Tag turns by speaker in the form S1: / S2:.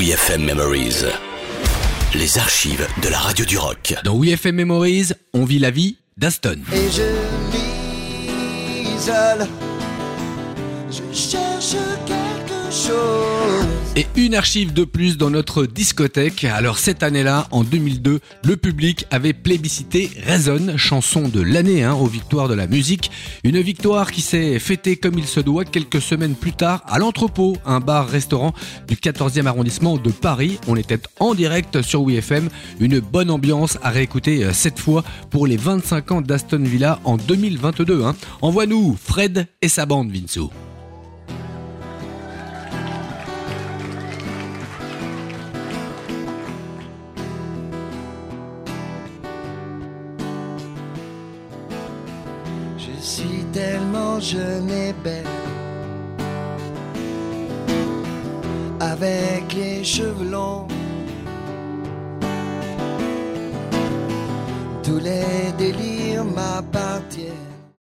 S1: WeFM Memories. Les archives de la radio du rock.
S2: Dans WeFM Memories, on vit la vie d'Aston.
S3: Et je m'isole. Je cherche quelque chose.
S2: Et une archive de plus dans notre discothèque. Alors cette année-là, en 2002, le public avait plébiscité Raison, chanson de l'année hein, aux victoires de la musique. Une victoire qui s'est fêtée comme il se doit quelques semaines plus tard à l'entrepôt, un bar-restaurant du 14e arrondissement de Paris. On était en direct sur WeFM. Une bonne ambiance à réécouter euh, cette fois pour les 25 ans d'Aston Villa en 2022. Hein. Envoie-nous Fred et sa bande, Vinsou.
S3: Suis tellement jeune et belle. Avec les cheveux longs. Tous les délires m'appartiennent.